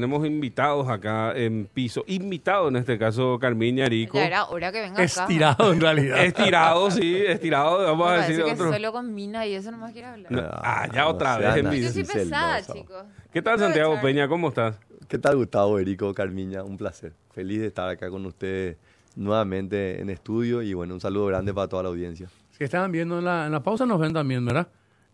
Tenemos invitados acá en piso, invitado en este caso Carmiña Arico. Ya era hora que venga acá. Estirado en realidad. Estirado, sí, estirado, vamos Me a decir que otro. solo con mina y eso no más quiere hablar. No, ah, ya otra vez en. Yo soy pesada, chicos. ¿Qué tal Santiago. Peña? ¿Cómo estás? ¿Qué tal Gustavo, Erico, Carmiña? Un placer. Feliz de estar acá con ustedes nuevamente en estudio y bueno, un saludo grande para toda la audiencia. Si estaban viendo en la, en la pausa, nos ven también, ¿verdad?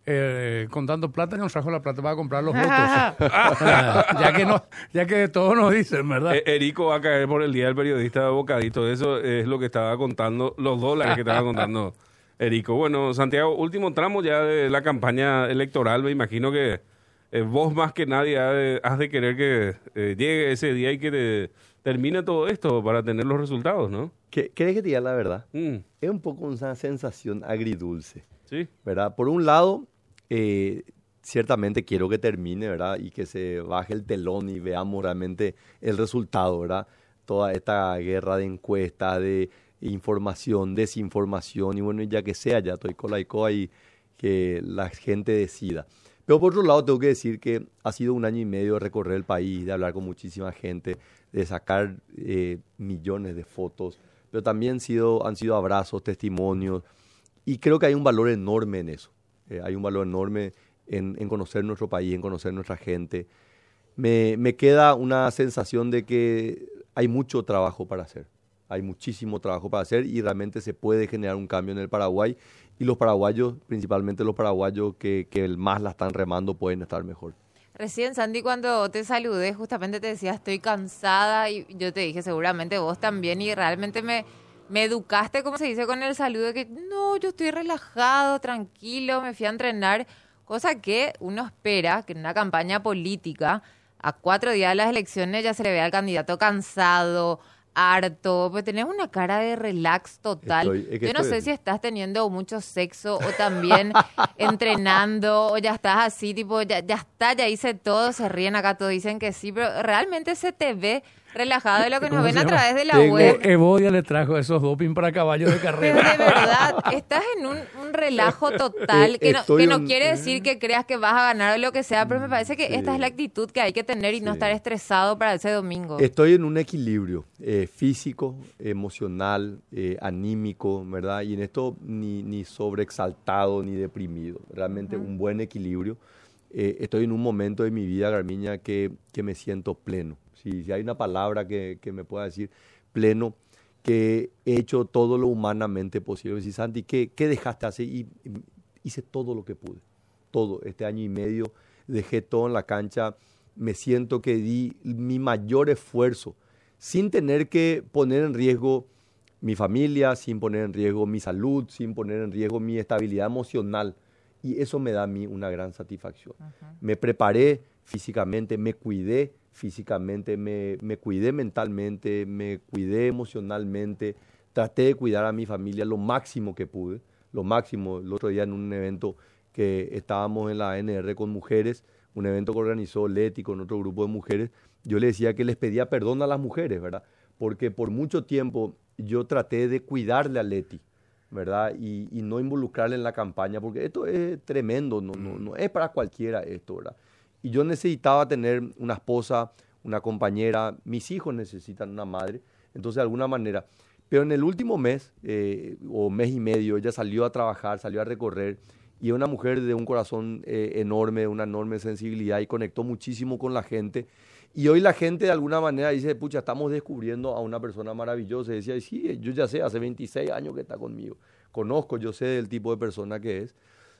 Eh, con tanto plata que nos trajo la plata para comprar los votos. ya, que no, ya que todos nos dicen, ¿verdad? Eh, Erico va a caer por el Día del Periodista de Bocadito. Eso es lo que estaba contando, los dólares que estaba contando Erico. Bueno, Santiago, último tramo ya de la campaña electoral. Me imagino que eh, vos más que nadie has de, has de querer que eh, llegue ese día y que te- termine todo esto para tener los resultados, ¿no? ¿Qué- ¿Querés que te diga la verdad? Mm, Es un poco una sensación agridulce, sí. ¿verdad? Por un lado, eh, ciertamente quiero que termine, ¿verdad? Y que se baje el telón y veamos realmente el resultado, ¿verdad? Toda esta guerra de encuestas, de información, desinformación, y bueno, ya que sea, ya estoy con la ICOA y que la gente decida. Pero por otro lado, tengo que decir que ha sido un año y medio de recorrer el país, de hablar con muchísima gente, de sacar eh, millones de fotos, pero también han sido abrazos, testimonios, y creo que hay un valor enorme en eso. Eh, hay un valor enorme en, en conocer nuestro país, en conocer nuestra gente. Me, me queda una sensación de que hay mucho trabajo para hacer. Hay muchísimo trabajo para hacer y realmente se puede generar un cambio en el Paraguay. Y los paraguayos, principalmente los paraguayos que, que más la están remando, pueden estar mejor. Recién, Sandy, cuando te saludé, justamente te decía, estoy cansada. Y yo te dije, seguramente vos también. Y realmente me, me educaste, como se dice, con el saludo de que no, yo estoy relajado, tranquilo, me fui a entrenar. Cosa que uno espera que en una campaña política, a cuatro días de las elecciones, ya se le vea al candidato cansado, harto. Pues tenés una cara de relax total. Estoy- es que yo no estoy sé si estás teniendo mucho sexo o también entrenando o ya estás así, tipo, ya, ya está, ya hice todo, se ríen acá, todos dicen que sí, pero realmente se te ve relajado de lo que nos ¿Cómo ven a través de la Tengo- web. Evodia le trajo esos doping para caballos de Pero carrera. de verdad, estás en un, un relajo total, Eh, que no, estoy que no un- quiere decir que creas que vas a ganar o lo que sea, pero me parece que esta es la actitud que hay que tener y no Sí. estar estresado para ese domingo. Estoy en un equilibrio eh, físico, emocional, eh, anímico, ¿verdad? Y en esto ni, ni sobreexaltado ni deprimido. Realmente un buen equilibrio. Eh, estoy en un momento de mi vida, Garmiña, que, que me siento pleno. Si, si hay una palabra que, que me pueda decir, pleno, que he hecho todo lo humanamente posible. Si Santi, ¿qué, qué dejaste hacer? Y, y hice todo lo que pude. Todo. Este año y medio dejé todo en la cancha. Me siento que di mi mayor esfuerzo sin tener que poner en riesgo mi familia, sin poner en riesgo mi salud, sin poner en riesgo mi estabilidad emocional. Y eso me da a mí una gran satisfacción. Me preparé físicamente, me cuidé físicamente, me, me cuidé mentalmente, me cuidé emocionalmente, traté de cuidar a mi familia lo máximo que pude, lo máximo. El otro día en un evento que estábamos en la ANR con mujeres, un evento que organizó Leti con otro grupo de mujeres, yo le decía que les pedía perdón a las mujeres, ¿verdad? Porque por mucho tiempo yo traté de cuidarle a Leti, ¿verdad? Y, y no involucrarle en la campaña, porque esto es tremendo, no, no, no es para cualquiera esto, ¿verdad? Y yo necesitaba tener una esposa, una compañera, mis hijos necesitan una madre, entonces de alguna manera. Pero en el último mes eh, o mes y medio ella salió a trabajar, salió a recorrer y es una mujer de un corazón eh, enorme, una enorme sensibilidad y conectó muchísimo con la gente. Y hoy la gente de alguna manera dice, pucha, estamos descubriendo a una persona maravillosa. Y decía, sí, yo ya sé, hace 26 años que está conmigo. Conozco, yo sé del tipo de persona que es.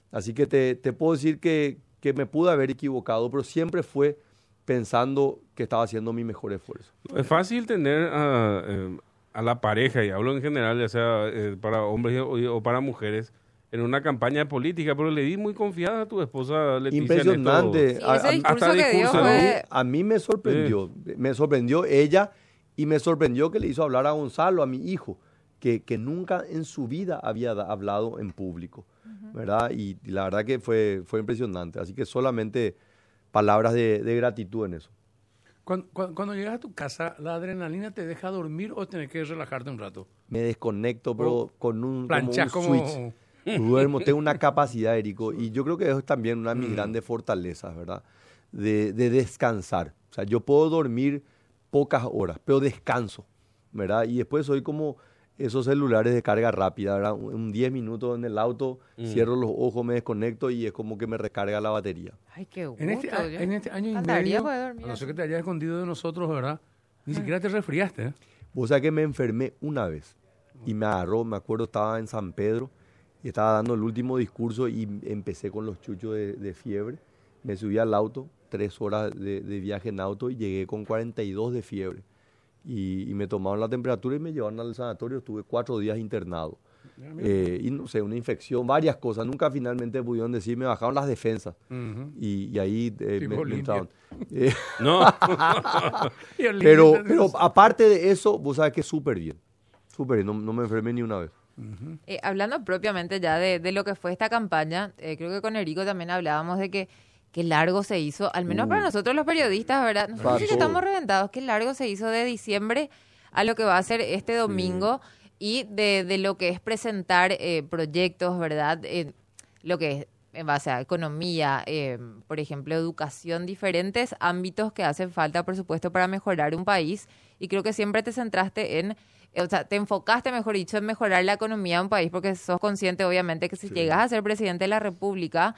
Así que te puedo decir que, que me pude haber equivocado, pero siempre fue pensando que estaba haciendo mi mejor esfuerzo. Es fácil tener a, eh, a la pareja, y hablo en general, ya sea eh, para hombres o, o para mujeres, en una campaña política, pero le di muy confiada a tu esposa Leticia. Impresionante. A mí me sorprendió, me sorprendió ella y me sorprendió que le hizo hablar a Gonzalo, a mi hijo, que, que nunca en su vida había hablado en público, ¿verdad? Y, y la verdad que fue, fue impresionante. Así que solamente palabras de, de gratitud en eso. Cuando, cuando- cuando llegas a tu casa, ¿la adrenalina te deja dormir o tienes que relajarte un rato? Me desconecto, pero con un, como un Planchas como... switch. Duermo, tengo una capacidad, Erico, y yo creo que eso es también una de mis grandes fortalezas, ¿verdad? de, de descansar. O sea, yo puedo dormir pocas horas, pero descanso, ¿verdad? Y después soy como esos celulares de carga rápida, ¿verdad? Un 10 minutos en el auto, Mm. cierro los ojos, me desconecto y es como que me recarga la batería. Ay, qué gusto. En este, a- en este año y medio, a no ser que te hayas escondido de nosotros, ¿verdad? Ni siquiera te resfriaste, ¿eh? Vos sabés que me enfermé una vez y me agarró, me acuerdo, estaba en San Pedro y estaba dando el último discurso y empecé con los chuchos de, de fiebre. Me subí al auto, tres horas de, de viaje en auto y llegué con 42 de fiebre. Y, y me tomaron la temperatura y me llevaron al sanatorio, estuve cuatro días internado. Eh, y no sé, una infección, varias cosas. Nunca finalmente pudieron decir, me bajaron las defensas. Y, y ahí eh, me, me entraron. Eh, No. Pero, pero aparte de eso, vos sabés que súper bien. Súper bien, no, no me enfermé ni una vez. Eh, hablando propiamente ya de, de lo que fue esta campaña, eh, creo que con Erico también hablábamos de que qué largo se hizo, al menos para nosotros los periodistas, ¿verdad? Nosotros sí que estamos reventados, qué largo se hizo de diciembre a lo que va a ser este domingo y de, de lo que es presentar eh, proyectos, ¿verdad? Eh, lo que es en base a economía, eh, por ejemplo, educación, diferentes ámbitos que hacen falta, por supuesto, para mejorar un país. Y creo que siempre te centraste en, eh, o sea, te enfocaste, mejor dicho, en mejorar la economía de un país, porque sos consciente, obviamente, que si llegas a ser presidente de la República,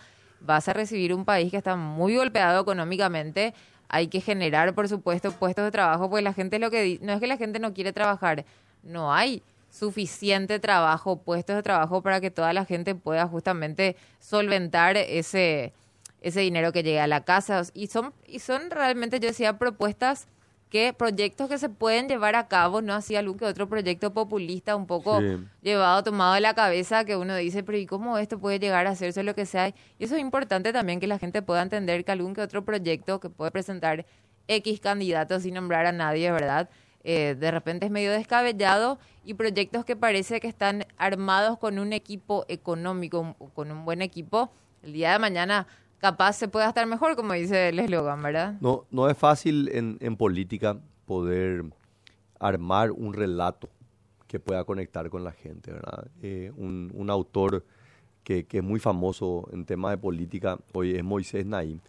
vas a recibir un país que está muy golpeado económicamente. Hay que generar, por supuesto, puestos de trabajo, porque la gente lo que no es que la gente no quiere trabajar, no hay suficiente trabajo, puestos de trabajo para que toda la gente pueda justamente solventar ese ese dinero que llega a la casa y son y son realmente yo decía propuestas que proyectos que se pueden llevar a cabo, no así algún que otro proyecto populista un poco Sí. llevado, tomado de la cabeza, que uno dice, pero ¿y cómo esto puede llegar a hacerse lo que sea? Y eso es importante también que la gente pueda entender que algún que otro proyecto que puede presentar X candidatos sin nombrar a nadie, ¿verdad? Eh, de repente es medio descabellado y proyectos que parece que están armados con un equipo económico, con un buen equipo, el día de mañana capaz se pueda estar mejor, como dice el eslogan, ¿verdad? No, no es fácil en, en política poder armar un relato que pueda conectar con la gente, ¿verdad? Eh, un, un autor que, que es muy famoso en temas de política hoy es Moisés Naim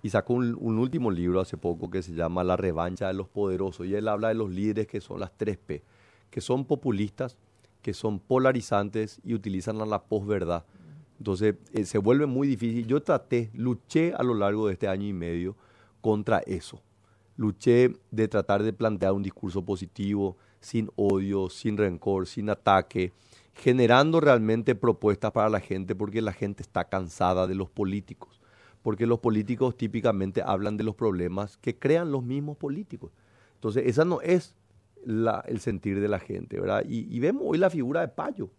y sacó un, un último libro hace poco que se llama La revancha de los poderosos y él habla de los líderes que son las tres P, que son populistas, que son polarizantes y utilizan la posverdad. Entonces eh, se vuelve muy difícil. Yo traté, luché a lo largo de este año y medio contra eso. Luché de tratar de plantear un discurso positivo, sin odio, sin rencor, sin ataque, generando realmente propuestas para la gente porque la gente está cansada de los políticos. Porque los políticos típicamente hablan de los problemas que crean los mismos políticos. Entonces, esa no es la- el sentir de la gente, ¿verdad? Y, y vemos hoy la figura de Payo.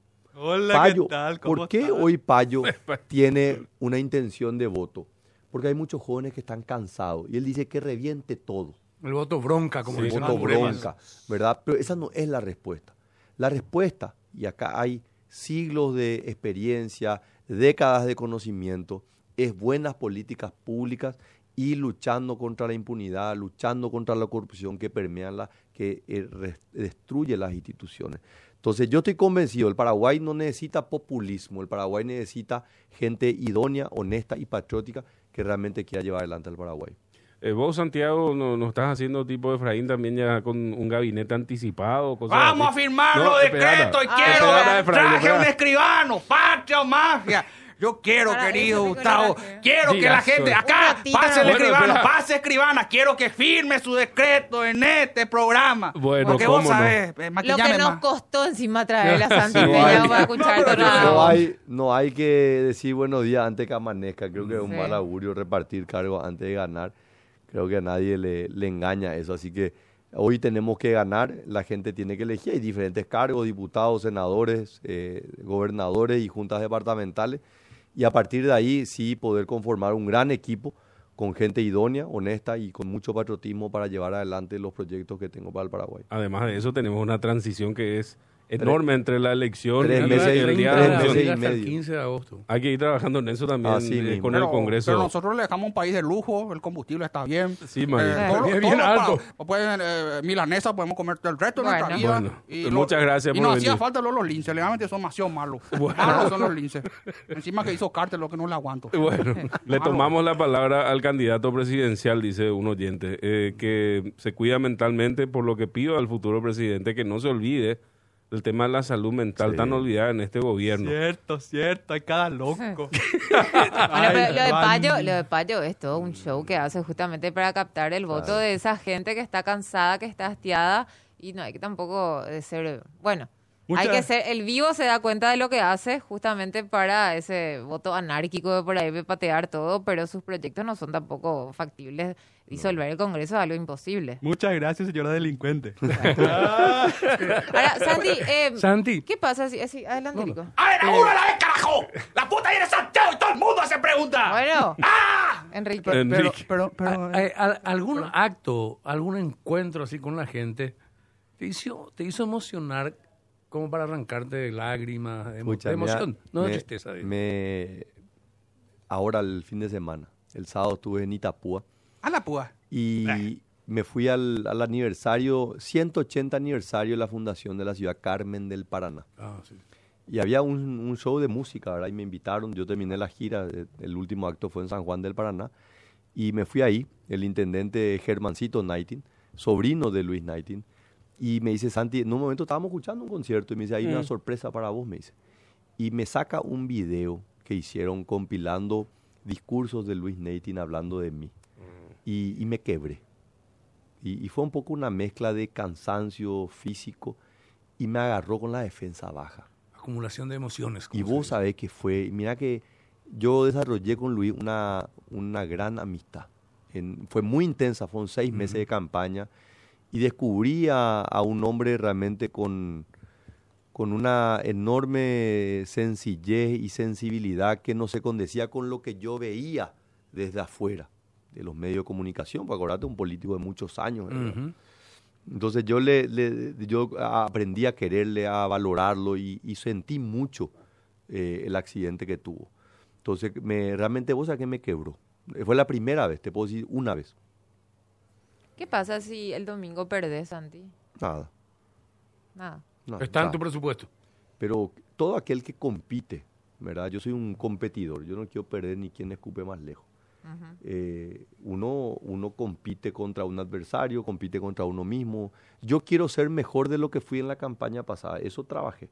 Hola, Payo, ¿qué tal? ¿Cómo ¿por qué estás? hoy Payo tiene una intención de voto? Porque hay muchos jóvenes que están cansados y él dice que reviente todo, El voto bronca, como Sí, dicen voto bronca, ¿verdad? Pero esa no es la respuesta. La respuesta, y acá hay siglos de experiencia, décadas de conocimiento, es buenas políticas públicas y luchando contra la impunidad, luchando contra la corrupción que permea la, que eh, destruye las instituciones. Entonces yo estoy convencido, el Paraguay no necesita populismo, el Paraguay necesita gente idónea, honesta y patriótica que realmente quiera llevar adelante al Paraguay. Eh, vos, Santiago, no, no estás haciendo tipo Efraín también ya con un gabinete anticipado. cosas Vamos a firmar No, los decretos y Ah, quiero esperada, Efraín, traje esperada. un escribano, patria o mafia. Yo quiero, Para querido eso, Gustavo, quiero que la gente soy. acá pase el no. escribano, Bueno, espera. pase escribana, quiero que firme su decreto en este programa. Bueno, Porque ¿cómo vos no? sabés, eh, Lo que nos más. costó encima traer a Santi No hay- para escuchar No, hay, no hay que decir buenos días antes que amanezca. Creo que es un Sí. mal augurio repartir cargos antes de ganar. Creo que a nadie le, le engaña eso. Así que hoy tenemos que ganar. La gente tiene que elegir. Hay diferentes cargos, diputados, senadores, eh, gobernadores y juntas departamentales. Y a partir de ahí sí poder conformar un gran equipo con gente idónea, honesta y con mucho patriotismo para llevar adelante los proyectos que tengo para el Paraguay. Además de eso, tenemos una transición que es enorme entre la elección tres y meses y- el día de tres meses y hasta el medio. 15 de agosto. Hay que ir trabajando en eso también Así eh, con Pero- el Congreso. Pero nosotros le dejamos un país de lujo, el combustible está bien. Sí, María. Eh, todo- Bien, todo bien lo alto. pa- pueden, eh, milanesa podemos comer el resto de nuestra Bueno. vida. Bueno, Y pues muchas gracias Y por no venir. hacía falta los, los linces, legalmente son demasiado malos. Malos son los linces. Encima que hizo cártel, lo que no le aguanto. Bueno, le tomamos la palabra al candidato presidencial, dice un oyente, eh, que se cuida mentalmente, por lo que pido al futuro presidente que no se olvide del tema de la salud mental Sí. tan olvidada en este gobierno. Cierto, cierto, hay cada loco. Bueno, pero lo de. Payo, lo de Payo es todo un show que hace justamente para captar el voto de esa gente que está cansada, que está hastiada y no hay que tampoco de ser, bueno, hay que ser, el vivo se da cuenta de lo que hace justamente para ese voto anárquico de por ahí de patear todo, pero sus proyectos no son tampoco factibles. Disolver el Congreso es algo imposible. Muchas gracias, señora delincuente. Ahora, Santi, eh, Santi. ¿qué pasa si, si- adelante, Rico? A ver, a uno a la vez, carajo. La puta viene Santiago y todo el mundo hace preguntas. Bueno, Enrique. Pero, Enrique. pero, pero, A- a- a- ¿Algún acto, algún encuentro así con la gente te hizo, te hizo emocionar como para arrancarte de lágrimas, de, Pucha, de mira, emoción, no de me- tristeza? me- ahora el fin de semana, el sábado estuve en Itapúa a la púa. y me fui al, al aniversario, 180 aniversario de la fundación de la ciudad Carmen del Paraná. Ah, sí. Y había un, un show de música, ¿verdad? Y me invitaron, yo terminé la gira, eh, el último acto fue en San Juan del Paraná, y me fui ahí, el intendente Germancito Nighting, sobrino de Luis Nighting, y me dice, Santi, en un momento estábamos escuchando un concierto, y me dice, hay una sorpresa para vos, me dice. Y me saca un video que hicieron compilando discursos de Luis Nighting hablando de mí. Y, y me quebré. Y, y fue un poco una mezcla de cansancio físico, y me agarró con la defensa baja. Acumulación de emociones. Y vos dice. sabés que fue, mira que yo desarrollé con Luis una, una gran amistad. En- fue muy intensa, fueron seis meses de campaña y descubrí a, a un hombre realmente con, con una enorme sencillez y sensibilidad que no se condecía con lo que yo veía desde afuera de los medios de comunicación, porque acordate, un político de muchos años. Ujú. Entonces yo le, le- yo aprendí a quererle, a valorarlo y, y sentí mucho eh, el accidente que tuvo. Entonces me, realmente vos sabés que me quebró. Fue la primera vez, te puedo decir una vez. ¿Qué pasa si el domingo perdés, Santi? Nada. Nada. no, Está en nada. tu presupuesto. Pero todo aquel que compite, ¿verdad? Yo soy un competidor, yo no quiero perder ni quien escupe más lejos. Eh, uno, uno compite contra un adversario, compite contra uno mismo. Yo quiero ser mejor de lo que fui en la campaña pasada, eso trabajé.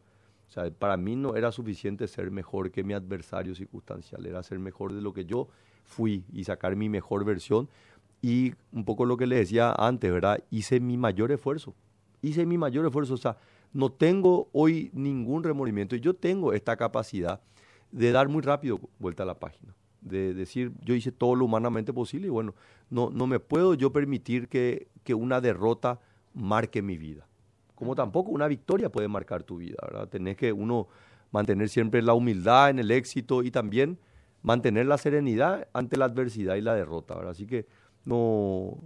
O sea, para mí no era suficiente ser mejor que mi adversario circunstancial, era ser mejor de lo que yo fui y sacar mi mejor versión. Y un poco lo que le decía antes, ¿verdad? Hice mi mayor esfuerzo. Hice mi mayor esfuerzo. O sea, no tengo hoy ningún remordimiento. Y yo tengo esta capacidad de dar muy rápido vuelta a la página. De decir, yo hice todo lo humanamente posible y bueno, no, no me puedo yo permitir que, que una derrota marque mi vida. Como tampoco una victoria puede marcar tu vida, ¿verdad? Tenés que uno mantener siempre la humildad en el éxito y también mantener la serenidad ante la adversidad y la derrota, ¿verdad? Así que no,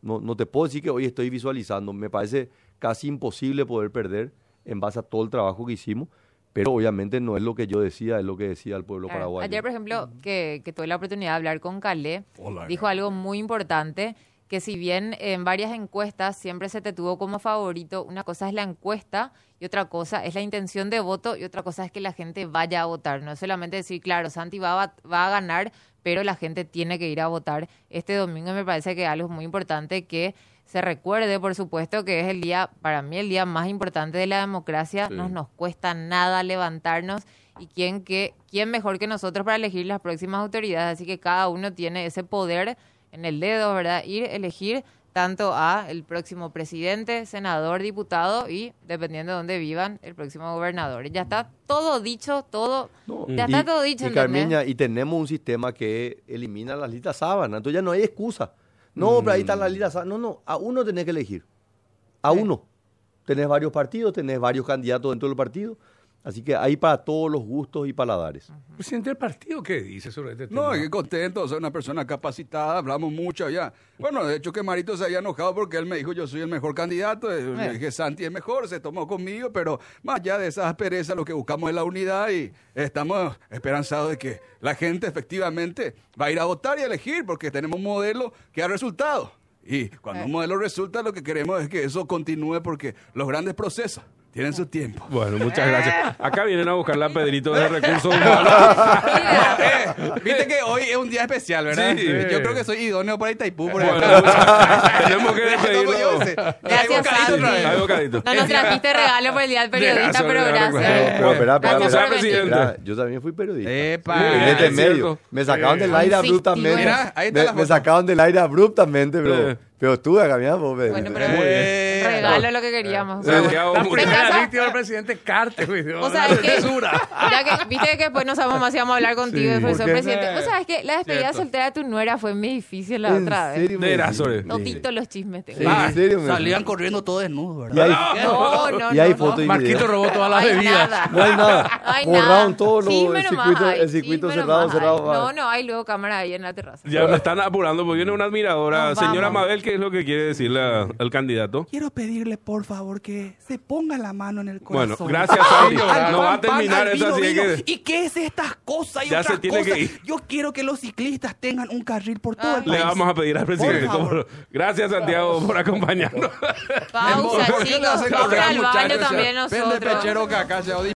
no, no te puedo decir que hoy estoy visualizando. Me parece casi imposible poder perder en base a todo el trabajo que hicimos, pero obviamente no es lo que yo decía, es lo que decía el pueblo Claro. paraguayo. Ayer, por ejemplo, que, que tuve la oportunidad de hablar con Calé, Hola, dijo algo muy importante, que si bien en varias encuestas siempre se te tuvo como favorito, una cosa es la encuesta y otra cosa es la intención de voto y otra cosa es que la gente vaya a votar. No es solamente decir, claro, Santi va a, va a ganar, pero la gente tiene que ir a votar este domingo me parece que algo muy importante que se recuerde, por supuesto, que es el día, para mí, el día más importante de la democracia. Sí. No nos cuesta nada levantarnos y quién, que, quién mejor que nosotros para elegir las próximas autoridades. Así que cada uno tiene ese poder en el dedo, ¿verdad? Ir, elegir tanto a el próximo presidente, senador, diputado y, dependiendo de dónde vivan, el próximo gobernador. Ya está todo dicho, todo, No, ya y- está todo dicho, Y. Carmeña, y tenemos un sistema que elimina las listas sábanas, entonces ya no hay excusa. No, pero ahí están las listas sábanas. No, no, a uno tenés que elegir. A Sí. uno. Tenés varios partidos, tenés varios candidatos dentro del partido Así que hay para todos los gustos y paladares. Presidente del partido, ¿qué dice sobre este tema? No, qué contento, soy una persona capacitada, hablamos mucho ya. Bueno, de hecho que Marito se había enojado porque él me dijo yo soy el mejor candidato, eh, le dije Santi es mejor, se tomó conmigo, pero más allá de esas asperezas lo que buscamos es la unidad y estamos esperanzados de que la gente efectivamente va a ir a votar y a elegir porque tenemos un modelo que ha resultado. Y cuando un modelo resulta lo que queremos es que eso continúe porque los grandes procesos tienen su tiempo. Bueno, muchas gracias. Acá vienen a buscar la Pedrito de Recursos Humanos. Eh, Viste que hoy es un día especial, ¿verdad? Sí. Yo creo que soy idóneo para Itaipú. Por Bueno, tenemos que despedirlo. Gracias, Hay bocadito otra vez. Hay bocadito. No nos trajiste regalo por el Día del Periodista, Gracias, pero gracias. Pero espera, espera. Mira, yo también fui periodista. Epa. Este es medio. Me sacaron del aire abruptamente. Me, sacaron del aire abruptamente, pero, Eh. pero estuve acá, mira, vos, Bueno, pero. Eh, regalo lo que queríamos. Santiago, primera casa- víctima del presidente Carter, güey. O sea, es que, ya que viste que después no sabemos más si vamos a hablar contigo, Sí. después ¿Por soy qué? presidente. O sea, es que la despedida Cierto. soltera de tu nuera fue muy difícil la ¿En otra vez. serio? Erasores. Todito los chismes tengo. Sí, ¿En serio Salían corriendo todos desnudos, Y ¿verdad? hay, No, no, y hay no, fotos no. y Marquito robó todas las bebidas. No hay nada. No hay Borraron nada. todos los Chisme el nomás circuito, el cerrado, cerrado. No, no, hay luego cámara ahí en la terraza. Ya me están apurando porque viene una admiradora. Nos Señora. Mabel, ¿qué es lo que quiere decirle al candidato? Quiero pedirle, por favor, que se ponga la mano en el Bueno, corazón. gracias, Sandy. Al No va a pan, pan, terminar esa, vino, así vino. que... ¿Y qué es estas cosas y Ya otras se tiene que cosas? ir. Yo quiero que los ciclistas tengan un carril por todo el Le país. vamos a pedir al presidente. Por. Gracias, Santiago, por acompañarnos. Pausa, ¿Por qué le chicos. Vamos al baño también Vende nosotros. pechero que acá se